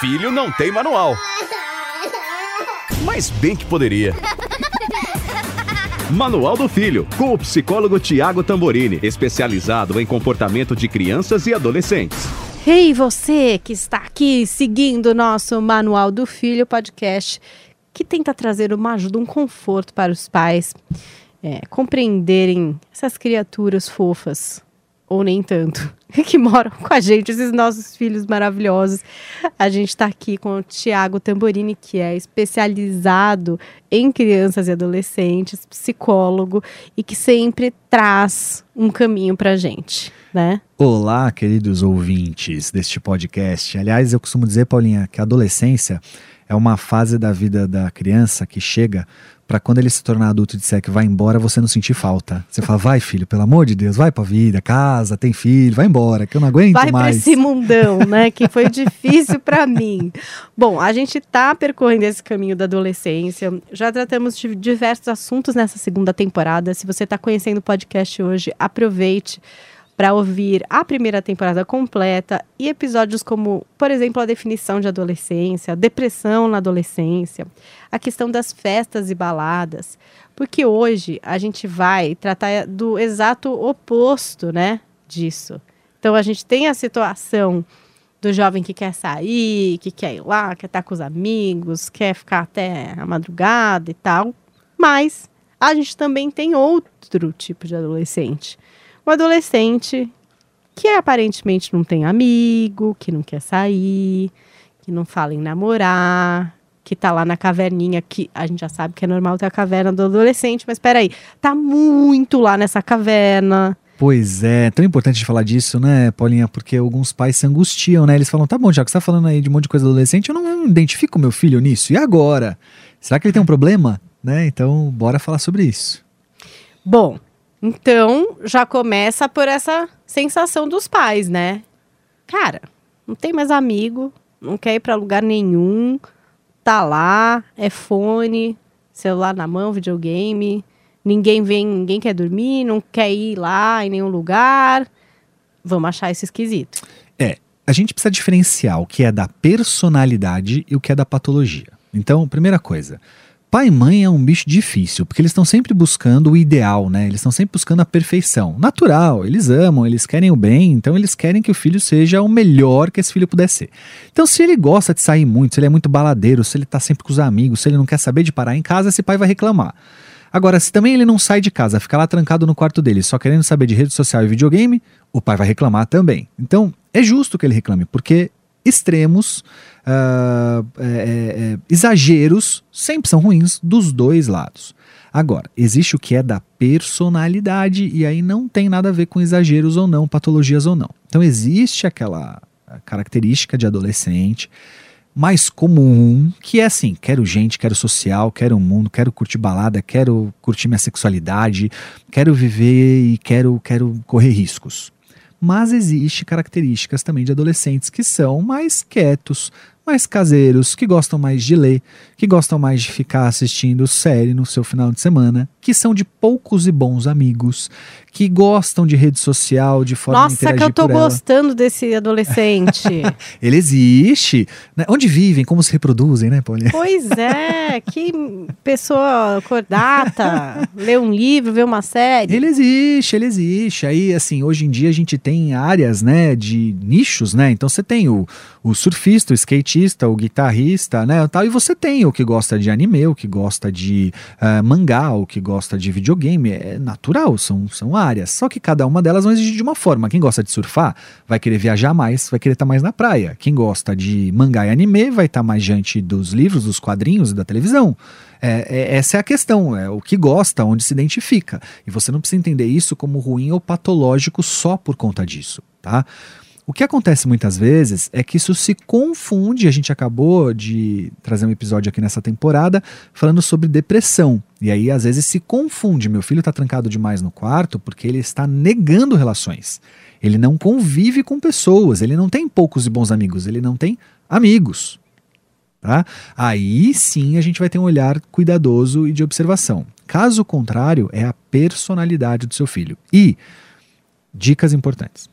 filho não tem manual. Mas bem que poderia. Manual do Filho, com o psicólogo Tiago Tamborini, especializado em comportamento de crianças e adolescentes. Ei, você que está aqui seguindo o nosso Manual do Filho podcast, que tenta trazer uma ajuda, um conforto para os pais é, compreenderem essas criaturas fofas, ou nem tanto, que moram com a gente, esses nossos filhos maravilhosos. A gente está aqui com o Tiago Tamborini, que é especializado em crianças e adolescentes, psicólogo, e que sempre traz um caminho para a gente, né? Olá, queridos ouvintes deste podcast. Aliás, eu costumo dizer, Paulinha, que a adolescência é uma fase da vida da criança que chega para quando ele se tornar adulto e disser que vai embora, você não sentir falta. Você fala, vai filho, pelo amor de Deus, vai pra vida, casa, tem filho, vai embora, que eu não aguento vai mais. Vai pra esse mundão, né, que foi difícil para mim. Bom, a gente tá percorrendo esse caminho da adolescência, já tratamos de diversos assuntos nessa segunda temporada. Se você tá conhecendo o podcast hoje, aproveite para ouvir a primeira temporada completa e episódios como, por exemplo, a definição de adolescência, depressão na adolescência, a questão das festas e baladas, porque hoje a gente vai tratar do exato oposto, né, disso. Então a gente tem a situação do jovem que quer sair, que quer ir lá, quer estar com os amigos, quer ficar até a madrugada e tal, mas a gente também tem outro tipo de adolescente um adolescente que aparentemente não tem amigo, que não quer sair, que não fala em namorar, que tá lá na caverninha, que a gente já sabe que é normal ter a caverna do adolescente, mas peraí, tá muito lá nessa caverna. Pois é, tão importante de falar disso, né, Paulinha? Porque alguns pais se angustiam, né? Eles falam, tá bom, já que você tá falando aí de um monte de coisa adolescente, eu não identifico meu filho nisso. E agora? Será que ele tem um problema? Né? Então, bora falar sobre isso. Bom, então, já começa por essa sensação dos pais, né? Cara, não tem mais amigo, não quer ir para lugar nenhum, tá lá, é fone, celular na mão, videogame, ninguém vem, ninguém quer dormir, não quer ir lá em nenhum lugar. Vamos achar isso esquisito. É, a gente precisa diferenciar o que é da personalidade e o que é da patologia. Então, primeira coisa, Pai e mãe é um bicho difícil, porque eles estão sempre buscando o ideal, né? Eles estão sempre buscando a perfeição. Natural, eles amam, eles querem o bem, então eles querem que o filho seja o melhor que esse filho puder ser. Então, se ele gosta de sair muito, se ele é muito baladeiro, se ele está sempre com os amigos, se ele não quer saber de parar em casa, esse pai vai reclamar. Agora, se também ele não sai de casa, fica lá trancado no quarto dele, só querendo saber de rede social e videogame, o pai vai reclamar também. Então, é justo que ele reclame, porque extremos, uh, é, é, exageros, sempre são ruins dos dois lados. Agora, existe o que é da personalidade, e aí não tem nada a ver com exageros ou não, patologias ou não. Então, existe aquela característica de adolescente mais comum, que é assim: quero gente, quero social, quero um mundo, quero curtir balada, quero curtir minha sexualidade, quero viver e quero, quero correr riscos mas existe características também de adolescentes que são mais quietos, mais caseiros, que gostam mais de ler, que gostam mais de ficar assistindo série no seu final de semana, que são de poucos e bons amigos, que gostam de rede social, de forma Nossa, que eu tô gostando desse adolescente. Ele existe. Né? Onde vivem, como se reproduzem, né, Paulinha? Pois é, que pessoa cordata, lê um livro, vê uma série. Ele existe, ele existe. Aí, assim, hoje em dia a gente tem áreas, né, de nichos, né? Então você tem o, o surfista, o skatista, o guitarrista, né, tal, e você tem o que gosta de anime, o que gosta de uh, mangá, o que gosta de videogame. É natural, são, são áreas. Só que cada uma delas vai exigir de uma forma. Quem gosta de surfar vai querer viajar mais, vai querer estar mais na praia. Quem gosta de mangá e anime vai estar mais diante dos livros, dos quadrinhos e da televisão. É, é, essa é a questão, é o que gosta, onde se identifica. E você não precisa entender isso como ruim ou patológico só por conta disso, tá? O que acontece muitas vezes é que isso se confunde. A gente acabou de trazer um episódio aqui nessa temporada falando sobre depressão. E aí, às vezes, se confunde. Meu filho está trancado demais no quarto porque ele está negando relações. Ele não convive com pessoas. Ele não tem poucos e bons amigos. Ele não tem amigos. Tá? Aí sim a gente vai ter um olhar cuidadoso e de observação. Caso contrário, é a personalidade do seu filho. E dicas importantes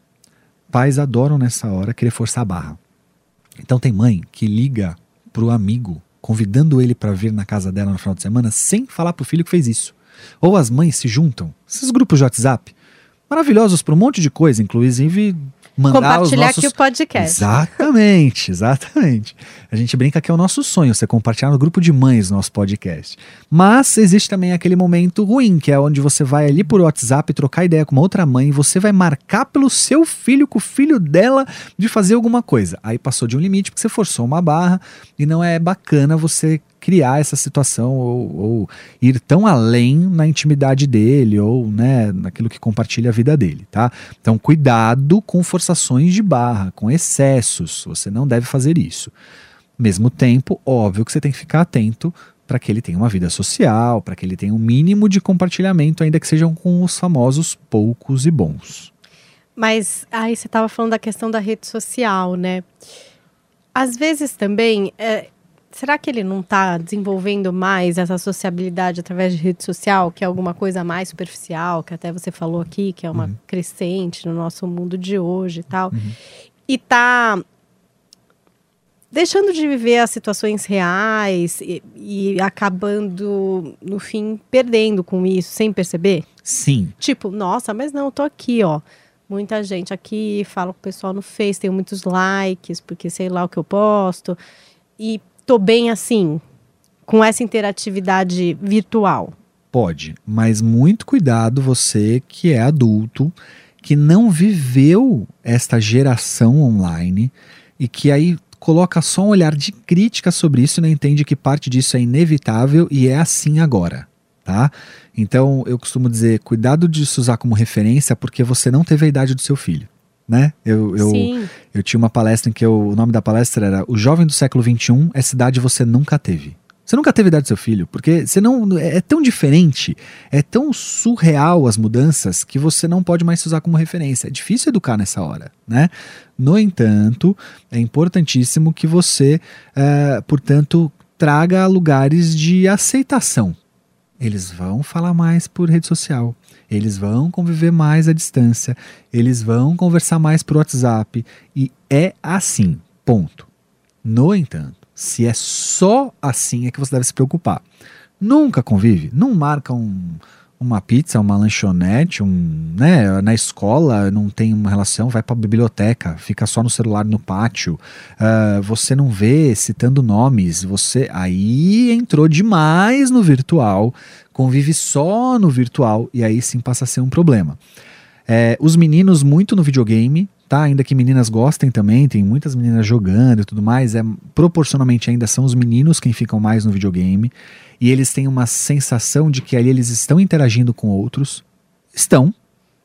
pais adoram nessa hora querer forçar a barra. Então tem mãe que liga pro amigo, convidando ele para vir na casa dela no final de semana, sem falar pro filho que fez isso. Ou as mães se juntam, esses grupos de WhatsApp, maravilhosos para um monte de coisa, inclusive mandar Compartilhar os nossos... aqui o podcast. Exatamente, exatamente. A gente brinca que é o nosso sonho, você compartilhar no grupo de mães nosso podcast. Mas existe também aquele momento ruim, que é onde você vai ali por WhatsApp trocar ideia com uma outra mãe, você vai marcar pelo seu filho, com o filho dela, de fazer alguma coisa. Aí passou de um limite porque você forçou uma barra e não é bacana você criar essa situação ou, ou, ir tão além na intimidade dele ou né, naquilo que compartilha a vida dele, tá? Então cuidado com forçações de barra, com excessos, você não deve fazer isso. Mesmo tempo, óbvio que você tem que ficar atento para que ele tenha uma vida social, para que ele tenha um mínimo de compartilhamento, ainda que sejam com os famosos poucos e bons. Mas aí você estava falando da questão da rede social, né? Às vezes também, é, será que ele não está desenvolvendo mais essa sociabilidade através de rede social, que é alguma coisa mais superficial, que até você falou aqui, que é uma Uhum. crescente no nosso mundo de hoje e tal, Uhum. e tá deixando de viver as situações reais e, e acabando, no fim, perdendo com isso, sem perceber? Sim, Tipo, nossa, mas não, eu tô aqui, ó. Muita gente aqui, falo com o pessoal no Face, tenho muitos likes, porque sei lá o que eu posto. E tô bem assim, com essa interatividade virtual. Pode, mas muito cuidado você que é adulto, que não viveu esta geração online e que aí coloca só um olhar de crítica sobre isso e não entende que parte disso é inevitável e é assim agora, tá? Então eu costumo dizer, cuidado de se usar como referência porque você não teve a idade do seu filho, né? Eu, eu, Sim, eu tinha uma palestra em que eu- o nome da palestra era O Jovem do Século XXI, essa idade você nunca teve. Você nunca teve idade do seu filho, porque você não, é é tão diferente, é tão surreal as mudanças que você não pode mais se usar como referência. É difícil educar nessa hora, né? No entanto, é importantíssimo que você, eh, portanto, traga lugares de aceitação. Eles vão falar mais por rede social. Eles vão conviver mais à distância. Eles vão conversar mais por WhatsApp. E é assim. Ponto. No entanto, se é só assim é que você deve se preocupar. Nunca convive, não marca um, uma pizza, uma lanchonete, um, né, na escola não tem uma relação, vai para a biblioteca, fica só no celular no pátio. Ah, você não vê citando nomes, você aí entrou demais no virtual, convive só no virtual e aí sim passa a ser um problema. É, os meninos muito no videogame, tá? Ainda que meninas gostem também, tem muitas meninas jogando e tudo mais, é proporcionalmente ainda são os meninos quem ficam mais no videogame e eles têm uma sensação de que ali eles estão interagindo com outros. Estão,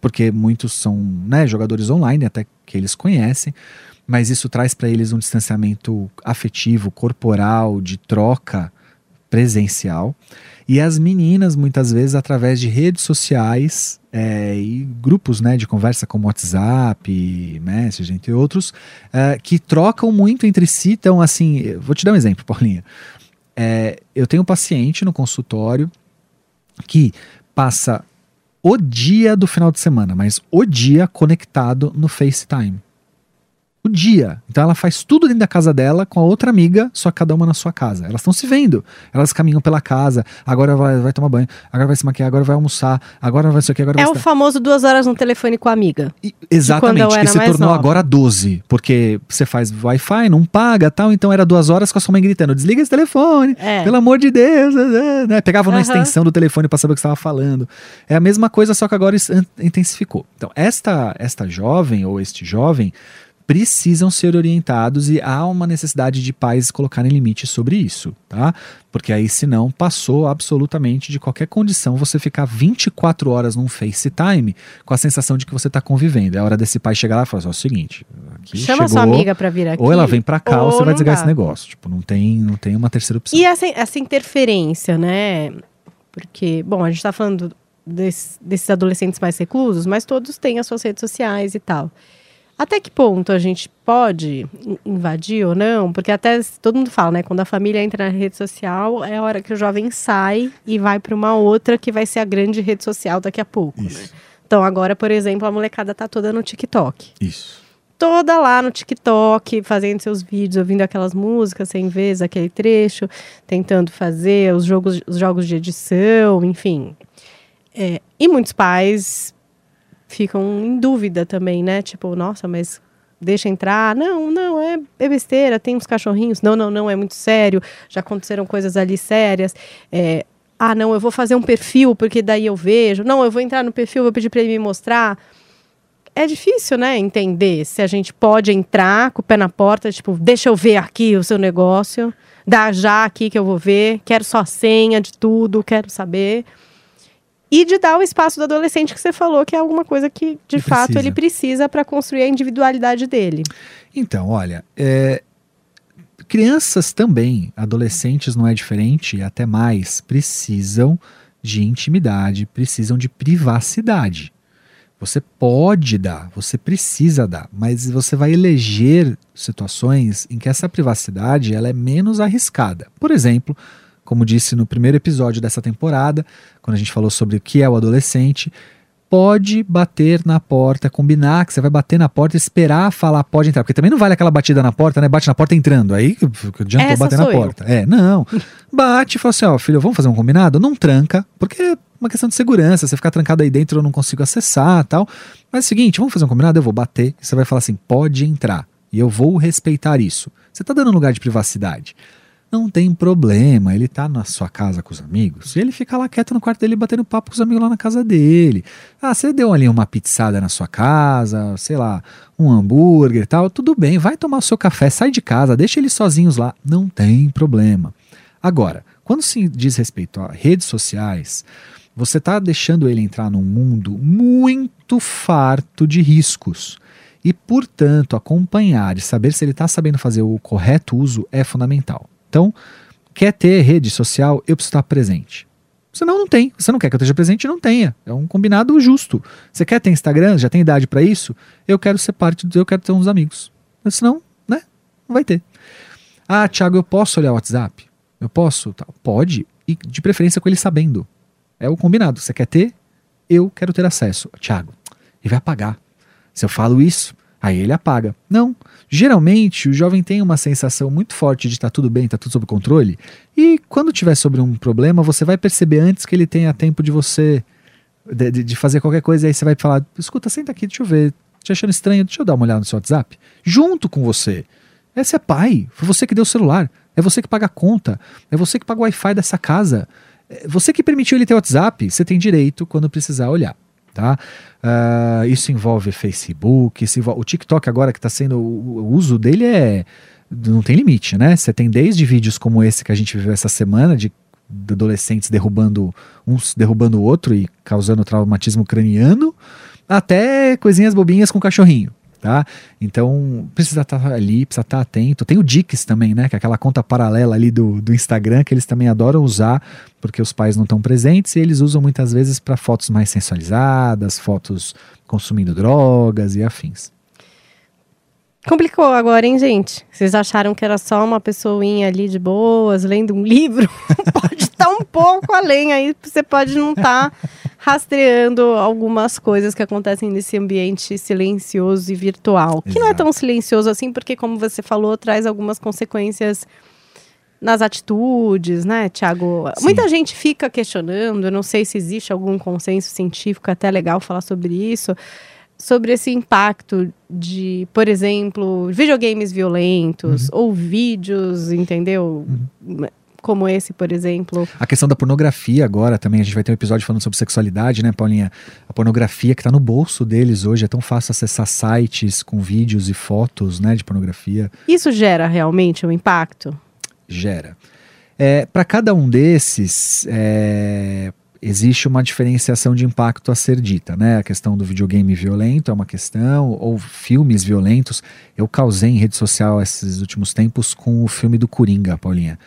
porque muitos são, né, jogadores online até que eles conhecem, mas isso traz para eles um distanciamento afetivo, corporal, de troca presencial. E as meninas, muitas vezes, através de redes sociais é, e grupos né, de conversa como WhatsApp, Messenger, entre outros, é, que trocam muito entre si. Então, assim, vou te dar um exemplo, Paulinha. É, eu tenho um paciente no consultório que passa o dia do final de semana, mas o dia conectado no FaceTime. O dia. Então ela faz tudo dentro da casa dela com a outra amiga, só cada uma na sua casa. Elas estão se vendo. Elas caminham pela casa. Agora vai, vai tomar banho. Agora vai se maquiar. Agora vai almoçar. Agora vai isso aqui. Agora é vai o se- famoso duas horas no telefone com a amiga. E- Exatamente, que se tornou nova. agora 12, porque você faz Wi-Fi, não paga tal, então era duas horas com a sua mãe gritando: desliga esse telefone, É. pelo amor de Deus, né? né? Pegava na Aham. extensão do telefone para saber o que estava falando. É a mesma coisa, só que agora intensificou. Então, esta, esta jovem ou este jovem precisam ser orientados e há uma necessidade de pais colocarem limites sobre isso, tá? Porque aí, senão, passou absolutamente de qualquer condição você ficar 24 horas num FaceTime com a sensação de que você está convivendo. É hora desse pai chegar lá e falar assim, ó, é o seguinte, aqui Chama chegou, sua amiga pra vir aqui. ou ela vem pra cá ou, ou você vai não desligar esse negócio. Tipo, não tem, não tem uma terceira opção. E essa, essa interferência, né? Porque, bom, a gente tá falando desse- desses adolescentes mais reclusos, mas todos têm as suas redes sociais e tal. Até que ponto a gente pode in- invadir ou não? Porque até todo mundo fala, né? Quando a família entra na rede social, é a hora que o jovem sai e vai para uma outra que vai ser a grande rede social daqui a pouco. né? Isso, Então agora, por exemplo, a molecada tá toda no TikTok. isso. toda lá no TikTok, fazendo seus vídeos, ouvindo aquelas músicas sem vezes, aquele trecho, tentando fazer os jogos, os jogos de edição, enfim. É, e muitos pais ficam em dúvida também, né? Tipo, nossa, mas deixa entrar. Não, não, é, é besteira, tem uns cachorrinhos. Não, não, não, é muito sério. Já aconteceram coisas ali sérias. É, ah, não, eu vou fazer um perfil, porque daí eu vejo. Não, eu vou entrar no perfil, vou pedir para ele me mostrar é difícil, né, entender se a gente pode entrar com o pé na porta, tipo, deixa eu ver aqui o seu negócio, dá já aqui que eu vou ver, quero só senha de tudo, quero saber. E de dar o espaço do adolescente que você falou, que é alguma coisa que, de ele fato, precisa. ele precisa para construir a individualidade dele. Então, olha, é, crianças também, adolescentes não é diferente, até mais, precisam de intimidade, precisam de privacidade. Você pode dar, você precisa dar, mas você vai eleger situações em que essa privacidade ela é menos arriscada. Por exemplo, como disse no primeiro episódio dessa temporada, quando a gente falou sobre o que é o adolescente, pode bater na porta, combinar que você vai bater na porta, esperar falar pode entrar, porque também não vale aquela batida na porta, né? Bate na porta entrando, aí adiantou bater na porta. É, não. Bate e fala assim, ó, filho, vamos fazer um combinado? Não tranca, porque é uma questão de segurança, você ficar trancado aí dentro eu não consigo acessar, tal. Mas é o seguinte, vamos fazer um combinado, eu vou bater, e você vai falar assim, pode entrar, e eu vou respeitar isso. Você tá dando um lugar de privacidade não tem problema, ele tá na sua casa com os amigos, e ele fica lá quieto no quarto dele batendo papo com os amigos lá na casa dele. Ah, você deu ali uma pizzada na sua casa, sei lá, um hambúrguer e tal, tudo bem, vai tomar o seu café, sai de casa, deixa eles sozinhos lá, não tem problema. Agora, quando se diz respeito a redes sociais, você está deixando ele entrar num mundo muito farto de riscos. E, portanto, acompanhar e saber se ele está sabendo fazer o correto uso é fundamental. Então, quer ter rede social, eu preciso estar presente. Senão não tem. Você não quer que eu esteja presente, não tenha. É um combinado justo. Você quer ter Instagram, já tem idade para isso? Eu quero ser parte do, eu quero ter uns amigos. Mas senão, né? Não vai ter. Ah, Thiago, eu posso olhar o WhatsApp? Eu posso? Pode. E de preferência com ele sabendo. É o combinado. Você quer ter? Eu quero ter acesso. Thiago, ele vai apagar. Se eu falo isso, Aí ele apaga. Não. Geralmente o jovem tem uma sensação muito forte de estar tá tudo bem, está tudo sob controle. E quando tiver sobre um problema, você vai perceber antes que ele tenha tempo de você. de, de fazer qualquer coisa. Aí você vai falar: escuta, senta aqui, deixa eu ver. Te achando estranho, deixa eu dar uma olhada no seu WhatsApp. Junto com você. Esse é pai. Foi você que deu o celular. É você que paga a conta. É você que paga o Wi-Fi dessa casa. É você que permitiu ele ter WhatsApp. Você tem direito, quando precisar, olhar tá? Uh, isso envolve Facebook, isso envolve, o TikTok agora que está sendo, o, uso dele é, não tem limite, né? Você tem desde vídeos como esse que a gente viveu essa semana, de, de adolescentes derrubando uns derrubando o outro e causando traumatismo craniano, até coisinhas bobinhas com cachorrinho, tá? Então, precisa estar tá ali, precisa estar tá atento. Tem o Dix também, né? Que é aquela conta paralela ali do, do Instagram que eles também adoram usar, porque os pais não estão presentes e eles usam muitas vezes para fotos mais sensualizadas, fotos consumindo drogas e afins. Complicou agora, hein, gente? Vocês acharam que era só uma pessoinha ali de boas, lendo um livro? pode estar um pouco além aí, você pode não estar tá rastreando algumas coisas que acontecem nesse ambiente silencioso e virtual. Exato. Que não é tão silencioso assim, porque, como você falou, traz algumas consequências nas atitudes, né, Tiago? Muita gente fica questionando, eu não sei se existe algum consenso científico até legal falar sobre isso sobre esse impacto de, por exemplo, videogames violentos uhum. ou vídeos, entendeu? Uhum. Como esse, por exemplo. A questão da pornografia agora também, a gente vai ter um episódio falando sobre sexualidade, né, Paulinha? A pornografia que está no bolso deles hoje, é tão fácil acessar sites com vídeos e fotos, né, de pornografia. Isso gera realmente um impacto? Gera. É, Para cada um desses, é, existe uma diferenciação de impacto a ser dita, né? A questão do videogame violento é uma questão, ou filmes violentos. Eu causei em rede social esses últimos tempos com o filme do Coringa, Paulinha.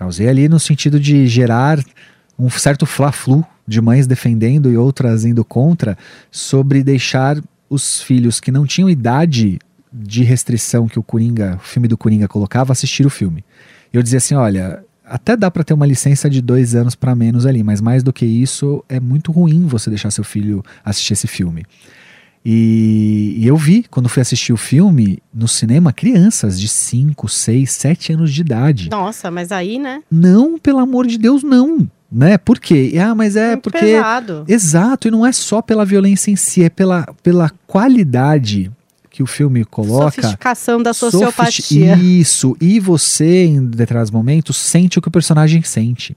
Causei ali no sentido de gerar um certo fla-flu de mães defendendo e outras indo contra sobre deixar os filhos que não tinham idade de restrição que o Coringa, o filme do Coringa colocava, assistir o filme. Eu dizia assim, olha, até dá para ter uma licença de dois anos para menos ali, mas mais do que isso, é muito ruim você deixar seu filho assistir esse filme. E, e eu vi, quando fui assistir o filme, no cinema, crianças de 5, 6, 7 anos de idade. Nossa, mas aí, né? Não, pelo amor de Deus, não. Né? Por quê? Ah, mas é Muito porque. pesado. Exato, e não é só pela violência em si, é pela, pela qualidade que o filme coloca. Sofisticação da sociopatia. Isso, e você, em determinados momentos, sente o que o personagem sente.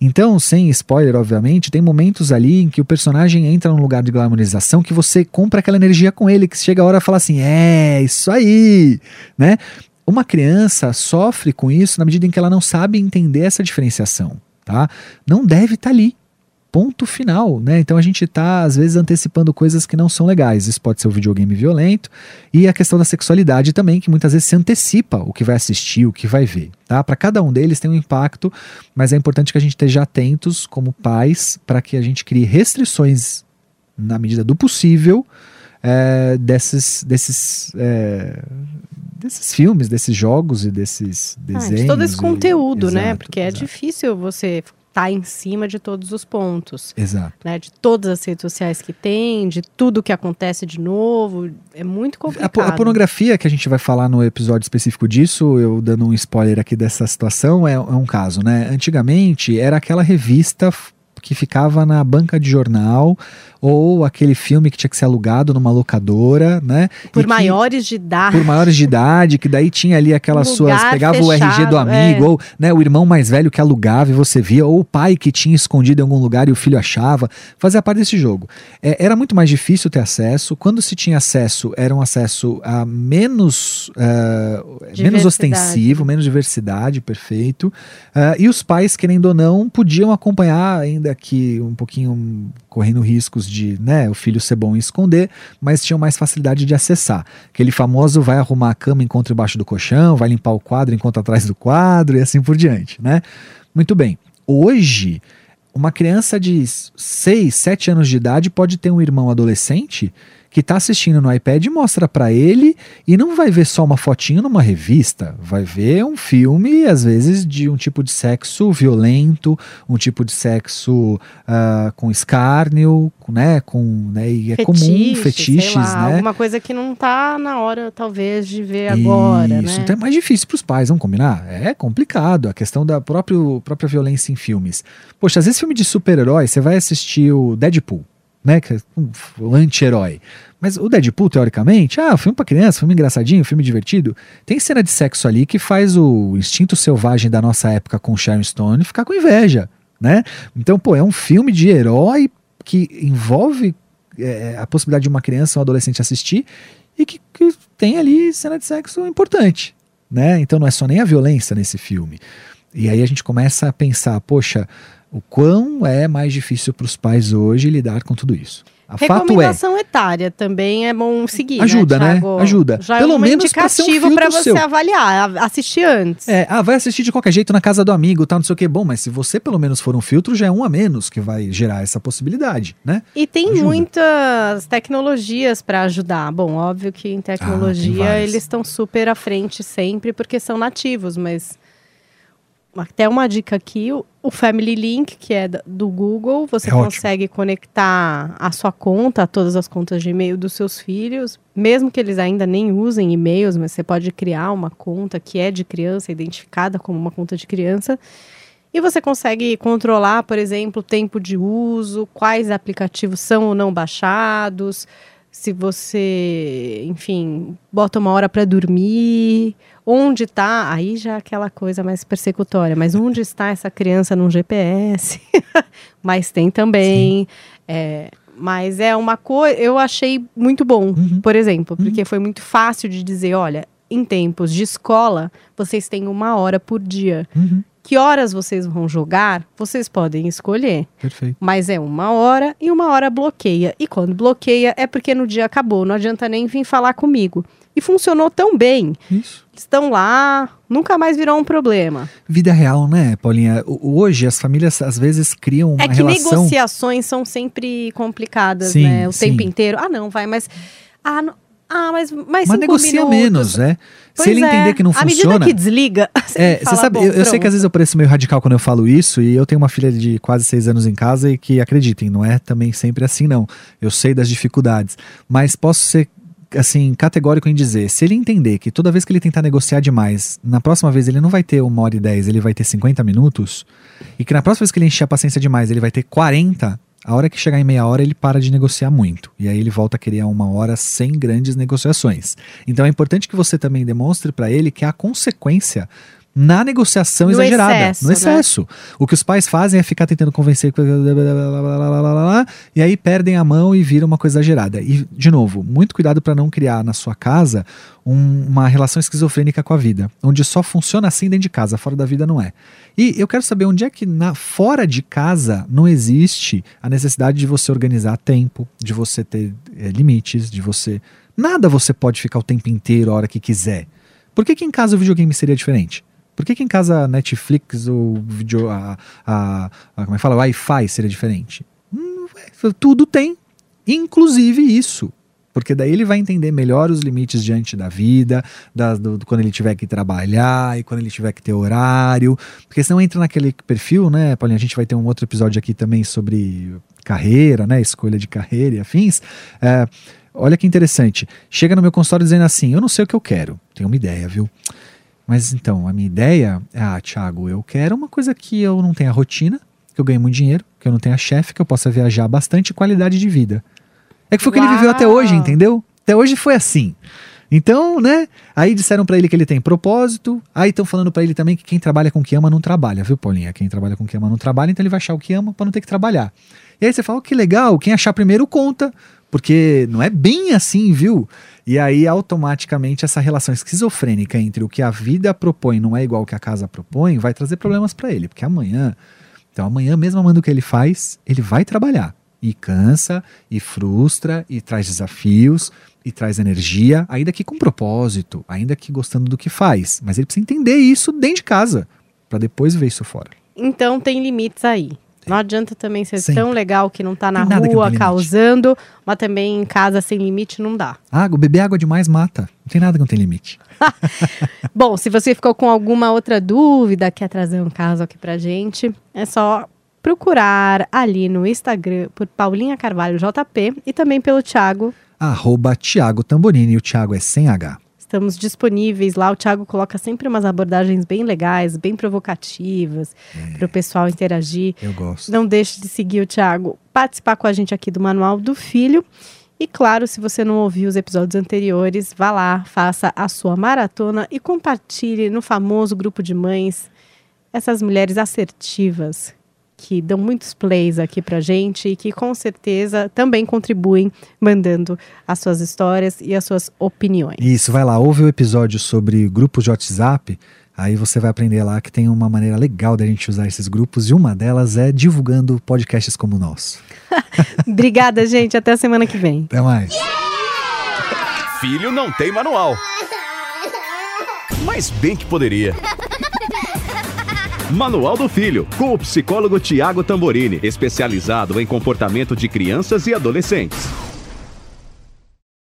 Então, sem spoiler, obviamente, tem momentos ali em que o personagem entra num lugar de glamorização que você compra aquela energia com ele, que chega a hora e fala assim: é, isso aí, né? Uma criança sofre com isso na medida em que ela não sabe entender essa diferenciação, tá? Não deve estar ali. Ponto final, né? Então a gente tá, às vezes, antecipando coisas que não são legais. Isso pode ser o videogame violento e a questão da sexualidade também, que muitas vezes se antecipa o que vai assistir, o que vai ver, tá? Para cada um deles tem um impacto, mas é importante que a gente esteja atentos como pais para que a gente crie restrições na medida do possível é, desses, desses, é, desses filmes, desses jogos e desses Ah, desenhos. de todo esse e- conteúdo, né? Exato, Porque é exato. difícil você estar em cima de todos os pontos. Exato. Né, de todas as redes sociais que tem, de tudo que acontece de novo, é muito A, complicado. a pornografia, que a gente vai falar no episódio específico disso, eu dando um spoiler aqui dessa situação, é, é um caso, né? Antigamente era aquela revista que ficava na banca de jornal, ou aquele filme que tinha que ser alugado numa locadora, né? Por que- maiores de idade. por maiores de idade, que daí tinha ali aquelas suas. Pegava o RG do fechado, amigo, é. ou né, o irmão mais velho que alugava e você via, ou o pai que tinha escondido em algum lugar e o filho achava. Fazia parte desse jogo. É, era muito mais difícil ter acesso. Quando se tinha acesso, era um acesso a menos, ah, menos Diversidade. ostensivo, menos diversidade, perfeito. Ah, e os pais, querendo ou não, podiam acompanhar, ainda que um pouquinho correndo riscos de né, o filho ser bom em esconder, mas tinham mais facilidade de acessar. Aquele famoso vai arrumar a cama enquanto embaixo do colchão, vai limpar o quadro enquanto atrás do quadro e assim por diante, né? Muito bem. Hoje, uma criança de 6, 7 anos de idade pode ter um irmão adolescente que está assistindo no iPad mostra para ele e não vai ver só uma fotinho numa revista, vai ver um filme, às vezes, de um tipo de sexo violento, um tipo de sexo ah, com escárnio, né, com, né, e é comum Fetiche, fetiches, sei lá, né? Alguma coisa que não tá na hora, talvez, de ver agora, Isso, né? então é mais difícil para os pais, vamos combinar? É complicado, a questão da próprio, própria violência em filmes. Poxa, às vezes filme de super-herói, você vai assistir o Deadpool, né, é um anti-herói. Mas o Deadpool, teoricamente, ah, filme para criança, filme engraçadinho, filme divertido, tem cena de sexo ali que faz o instinto selvagem da nossa época com Sharon Stone ficar com inveja, né? Então, pô, é um filme de herói que envolve é, a possibilidade de uma criança ou um adolescente assistir e que, que tem ali cena de sexo importante, né? Então não é só nem a violência nesse filme. E aí a gente começa a pensar, poxa, o quão é mais difícil para os pais hoje lidar com tudo isso. A fato é, Recomendação etária também é bom seguir, Ajuda, né? Thiago? Ajuda. Já Pelo é um menos pra ser um indicativo para você seu. avaliar, assistir antes. é, ah, vai assistir de qualquer jeito na casa do amigo, tal, não sei o que. Bom, mas se você pelo menos for um filtro, já é um a menos que vai gerar essa possibilidade, né? E tem Ajuda. muitas tecnologias para ajudar. Bom, óbvio que em Ah, tecnologia várias. eles estão super à frente sempre porque são nativos, mas até uma dica aqui, o- Family Link, que é do Google, você É ótimo. consegue conectar a sua conta, a todas as contas de e-mail dos seus filhos, mesmo que eles ainda nem usem e-mails, mas você pode criar uma conta que é de criança, identificada como uma conta de criança. E você consegue controlar, por exemplo, o tempo de uso, quais aplicativos são ou não baixados, se você, enfim, bota uma hora para dormir, onde está, aí já é aquela coisa mais persecutória, mas onde está essa criança num GPS? mas tem também. é, mas é uma coisa, eu achei muito bom, Uhum. por exemplo, porque foi muito fácil de dizer, olha, em tempos de escola, vocês têm uma hora por dia. Uhum, Que horas vocês vão jogar, vocês podem escolher. perfeito. Mas é uma hora e uma hora bloqueia. E quando bloqueia é porque no dia acabou, não adianta nem vir falar comigo. E funcionou tão bem. Isso. Estão lá, nunca mais virou um problema. Vida real, né, Paulinha? Hoje as famílias às vezes criam uma é que relação. negociações são sempre complicadas, Sim, né? O sim. tempo inteiro. Ah, não, vai, mas. Ah, não- Ah, mas, mas, negocia minutos. menos, né? Pois Se ele é. entender que não À funciona. medida que desliga, você É, você sabe, "Bom, eu, eu sei que pronto." às vezes eu pareço meio radical quando eu falo isso, e eu tenho uma filha de quase seis anos em casa e que, acreditem, não é também sempre assim, não. Eu sei das dificuldades, mas posso ser, assim, categórico em dizer, se ele entender que toda vez que ele tentar negociar demais, na próxima vez ele não vai ter uma hora e dez, ele vai ter 50 minutos, e que na próxima vez que ele encher a paciência demais, ele vai ter 40, a hora que chegar em meia hora, ele para de negociar muito. E aí ele volta a querer uma hora sem grandes negociações. Então é importante que você também demonstre para ele que há consequência na negociação No exagerada, excesso, no né? excesso. O que os pais fazem é ficar tentando convencer e aí perdem a mão e vira uma coisa exagerada. E de novo, muito cuidado para não criar na sua casa um- uma relação esquizofrênica com a vida, onde só funciona assim dentro de casa, fora da vida não é. E eu quero saber onde é que na, fora de casa não existe a necessidade de você organizar tempo, de você ter eh, limites, de você. Nada você pode ficar o tempo inteiro a hora que quiser. Por que, que em casa o videogame seria diferente? Por que, que em casa Netflix ou video, a, a, a- como é que fala? Wi-Fi seria diferente? Hum, é, tudo tem, inclusive isso. Porque daí ele vai entender melhor os limites diante da vida, da- do, do- quando ele tiver que trabalhar e quando ele tiver que ter horário. Porque senão entra naquele perfil, né, Paulinha? A gente vai ter um outro episódio aqui também sobre carreira, né? Escolha de carreira e afins. É, olha que interessante. Chega no meu consultório dizendo assim: eu não sei o que eu quero. Tenho uma ideia, viu? Mas então, a minha ideia é, ah, Thiago, eu quero uma coisa que eu não tenha rotina, que eu ganhe muito dinheiro, que eu não tenha chefe, que eu possa viajar bastante qualidade de vida. É que foi o que ele viveu até hoje, entendeu? Até hoje foi assim. Então, né? Aí disseram pra ele que ele tem propósito. Aí estão falando pra ele também que quem trabalha com o que ama não trabalha, viu, Paulinha? Quem trabalha com o que ama não trabalha, então ele vai achar o que ama pra não ter que trabalhar. E aí você fala, oh, que legal, quem achar primeiro conta, porque não é bem assim, viu? E aí automaticamente essa relação esquizofrênica entre o que a vida propõe não é igual ao que a casa propõe, vai trazer problemas pra ele, porque amanhã, então amanhã mesmo amando o que ele faz, ele vai trabalhar e cansa e frustra e traz desafios e traz energia, ainda que com propósito, ainda que gostando do que faz, mas ele precisa entender isso dentro de casa pra depois ver isso fora. Então tem limites aí. Não adianta também ser Sempre. tão legal que não tá na Tem não rua causando, mas também em casa sem limite não dá. Água, beber água demais mata. Não tem nada que não tem limite. Bom, se você ficou com alguma outra dúvida, quer trazer um caso aqui pra gente, é só procurar ali no Instagram por Paulinha Carvalho JP e também pelo Thiago. Arroba Thiago Tamborini, o Thiago é sem H. Estamos disponíveis lá. O Thiago coloca sempre umas abordagens bem legais, bem provocativas, para o pessoal interagir. Eu gosto. Não deixe de seguir o Thiago, participar com a gente aqui do Manual do Filho. E claro, se você não ouviu os episódios anteriores, vá lá, faça a sua maratona e compartilhe no famoso grupo de mães essas mulheres assertivas que dão muitos plays aqui pra gente e que com certeza também contribuem mandando as suas histórias e as suas opiniões. Isso, vai lá, ouve o episódio sobre grupos de WhatsApp. Aí você vai aprender lá que tem uma maneira legal da gente usar esses grupos e uma delas é divulgando podcasts como o nosso. Obrigada, gente. Até a semana que vem. Até mais. Filho não tem manual. Mas bem que poderia. Manual do Filho, com o psicólogo Tiago Tamborini, especializado em comportamento de crianças e adolescentes.